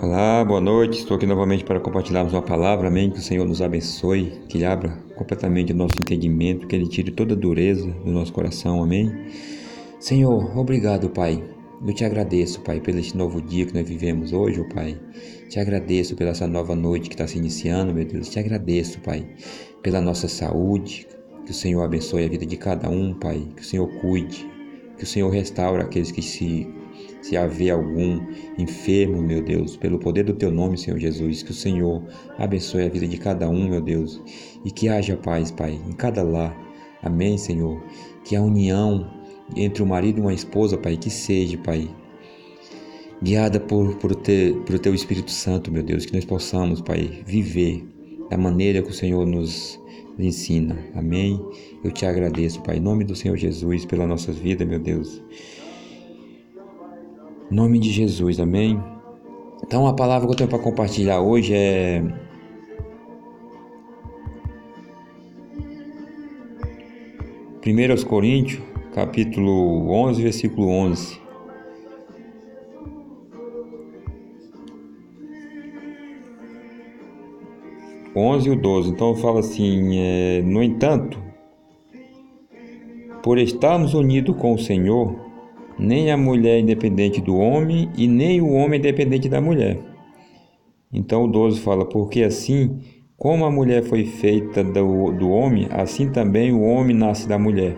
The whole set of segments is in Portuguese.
Olá, boa noite. Estou aqui novamente para compartilharmos uma palavra. Amém. Que o Senhor nos abençoe, que Ele abra completamente o nosso entendimento, que Ele tire toda a dureza do nosso coração. Amém. Senhor, obrigado, Pai. Eu te agradeço, Pai, pelo este novo dia que nós vivemos hoje, Pai. Te agradeço pela essa nova noite que está se iniciando, meu Deus. Te agradeço, Pai, pela nossa saúde. Que o Senhor abençoe a vida de cada um, Pai. Que o Senhor cuide. Que o Senhor restaure aqueles que se se haver algum enfermo, meu Deus, pelo poder do teu nome, Senhor Jesus, que o Senhor abençoe a vida de cada um, meu Deus, e que haja paz, Pai, em cada lar. Amém, Senhor. Que a união entre o marido e uma esposa, Pai, que seja, Pai, guiada por, por, por Teu Espírito Santo, meu Deus, que nós possamos, Pai, viver da maneira que o Senhor nos ensina. Amém? Eu te agradeço, Pai, em nome do Senhor Jesus, pela nossa vida, meu Deus. Nome de Jesus, amém? Então a palavra que eu tenho para compartilhar hoje é. Primeiro aos Coríntios, capítulo 11, versículo 11. Onze e o 12. Então fala assim: é, No entanto, por estarmos unidos com o Senhor, nem a mulher é independente do homem e nem o homem é independente da mulher. Então o 12 fala: Porque assim como a mulher foi feita do, do homem, assim também o homem nasce da mulher.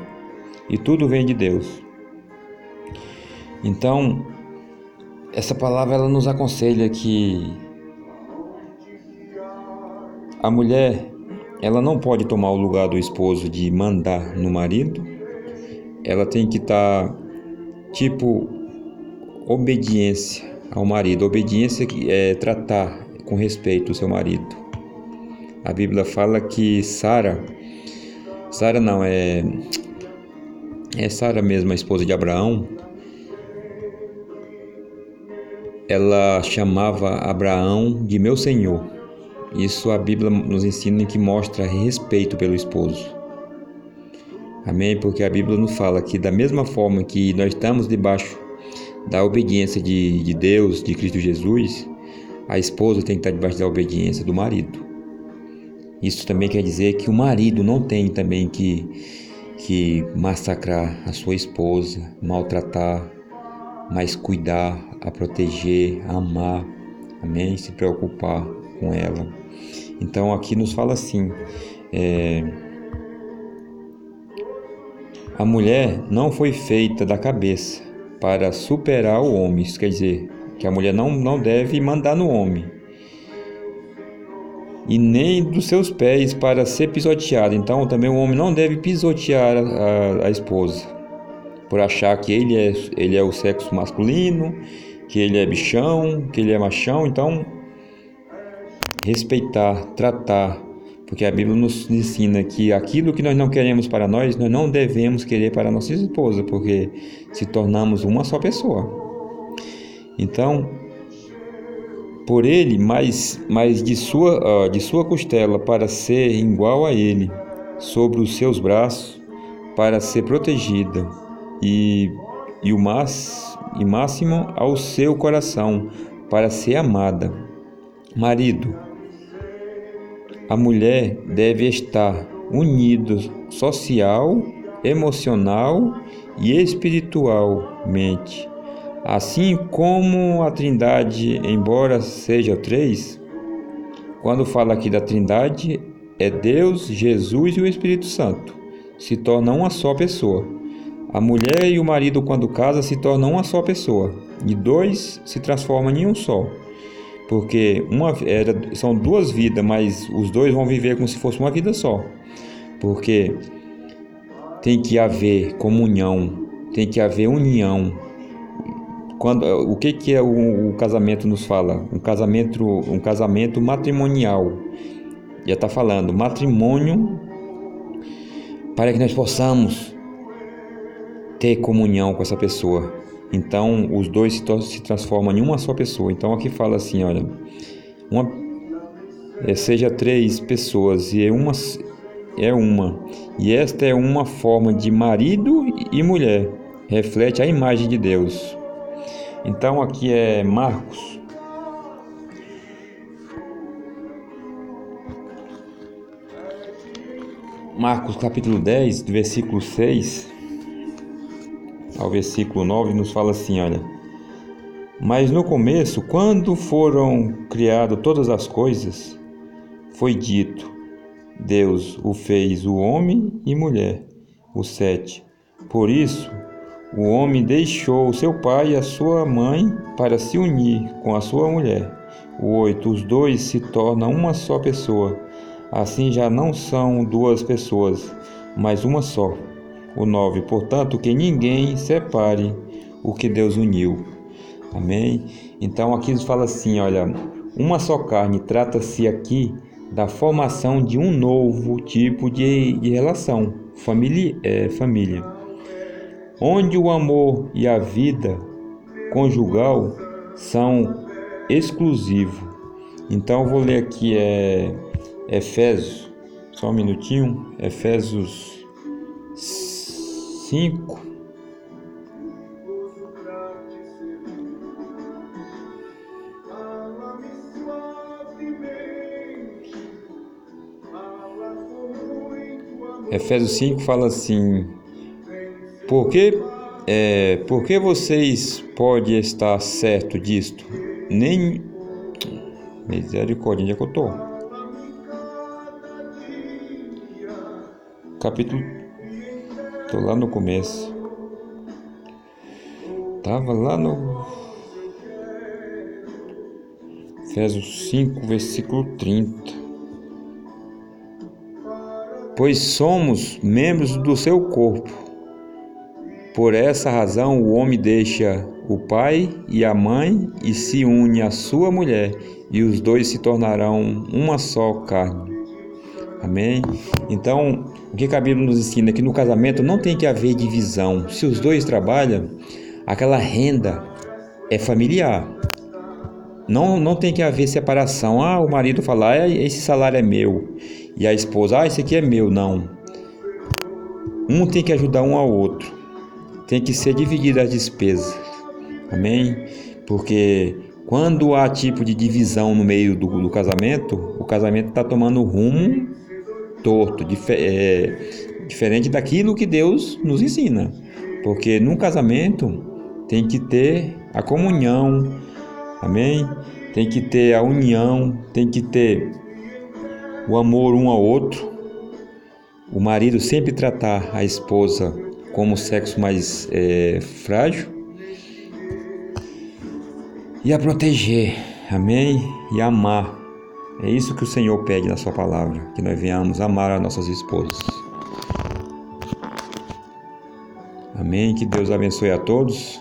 E tudo vem de Deus. Então, essa palavra ela nos aconselha que a mulher ela não pode tomar o lugar do esposo de mandar no marido. Ela tem que estar tá Tipo, obediência ao marido. Obediência é tratar com respeito o seu marido. A Bíblia fala que Sara, Sara não, é, é Sara mesmo, a esposa de Abraão, ela chamava Abraão de meu senhor. Isso a Bíblia nos ensina que mostra respeito pelo esposo. Amém? Porque a Bíblia nos fala que, da mesma forma que nós estamos debaixo da obediência de, de Deus, de Cristo Jesus, a esposa tem que estar debaixo da obediência do marido. Isso também quer dizer que o marido não tem também que, que massacrar a sua esposa, maltratar, mas cuidar, a proteger, a amar, amém? Se preocupar com ela. Então aqui nos fala assim. É, a mulher não foi feita da cabeça para superar o homem, isso quer dizer que a mulher não, não deve mandar no homem, e nem dos seus pés para ser pisoteada. Então também o homem não deve pisotear a, a, esposa, por achar que ele é, ele é o sexo masculino, que ele é bichão, que ele é machão. Então, respeitar, tratar porque a Bíblia nos ensina que aquilo que nós não queremos para nós, nós não devemos querer para nossa esposa, porque se tornamos uma só pessoa. Então, por ele, mais, mais de, sua, de sua costela, para ser igual a ele, sobre os seus braços, para ser protegida, e, e o mais, e máximo ao seu coração, para ser amada. Marido, a mulher deve estar unida social, emocional e espiritualmente. Assim como a Trindade, embora seja três, quando fala aqui da Trindade, é Deus, Jesus e o Espírito Santo. Se tornam uma só pessoa. A mulher e o marido, quando casa, se tornam uma só pessoa. E dois se transformam em um só porque uma era, são duas vidas, mas os dois vão viver como se fosse uma vida só, porque tem que haver comunhão, tem que haver união. Quando, o que, que é o, o casamento nos fala? Um casamento, um casamento matrimonial. Já está falando matrimônio para que nós possamos ter comunhão com essa pessoa. Então, os dois se, se transformam em uma só pessoa. Então, aqui fala assim, olha, uma, é, seja três pessoas e é uma é uma. E esta é uma forma de marido e mulher. Reflete a imagem de Deus. Então aqui é Marcos. Marcos capítulo 10, versículo 6 ao versículo 9, nos fala assim: olha. Mas no começo, quando foram criadas todas as coisas, foi dito: Deus o fez o homem e mulher. O 7. Por isso, o homem deixou seu pai e a sua mãe para se unir com a sua mulher. O 8. Os dois se tornam uma só pessoa. Assim já não são duas pessoas, mas uma só. O 9. Portanto, que ninguém separe o que Deus uniu. Amém? Então aqui fala assim, olha, uma só carne trata-se aqui da formação de um novo tipo de, de relação, família, é, família, onde o amor e a vida conjugal são exclusivos. Então vou ler aqui é Efésios, só um minutinho, Efésios 5, Efésios 5 fala assim: Por que, é, por que vocês podem estar certo disto? Nem. Misericórdia, onde é que eu estou? Capítulo. Estou lá no começo. Estava lá no. Efésios 5, versículo 30 pois somos membros do seu corpo. Por essa razão, o homem deixa o pai e a mãe e se une à sua mulher, e os dois se tornarão uma só carne. Amém? Então, o que a Bíblia nos ensina é que no casamento não tem que haver divisão. Se os dois trabalham, aquela renda é familiar. Não, não tem que haver separação. Ah, o marido fala, ah, esse salário é meu. E a esposa, ah, esse aqui é meu. Não. Um tem que ajudar um ao outro. Tem que ser dividida as despesas. Amém? Porque quando há tipo de divisão no meio do, do casamento, o casamento está tomando rumo torto, dif é, diferente daquilo que Deus nos ensina. Porque num casamento tem que ter a comunhão, Amém? Tem que ter a união, tem que ter o amor um ao outro. O marido sempre tratar a esposa como sexo mais é, frágil e a proteger, amém? E amar. É isso que o Senhor pede na Sua palavra, que nós venhamos amar as nossas esposas. Amém? Que Deus abençoe a todos.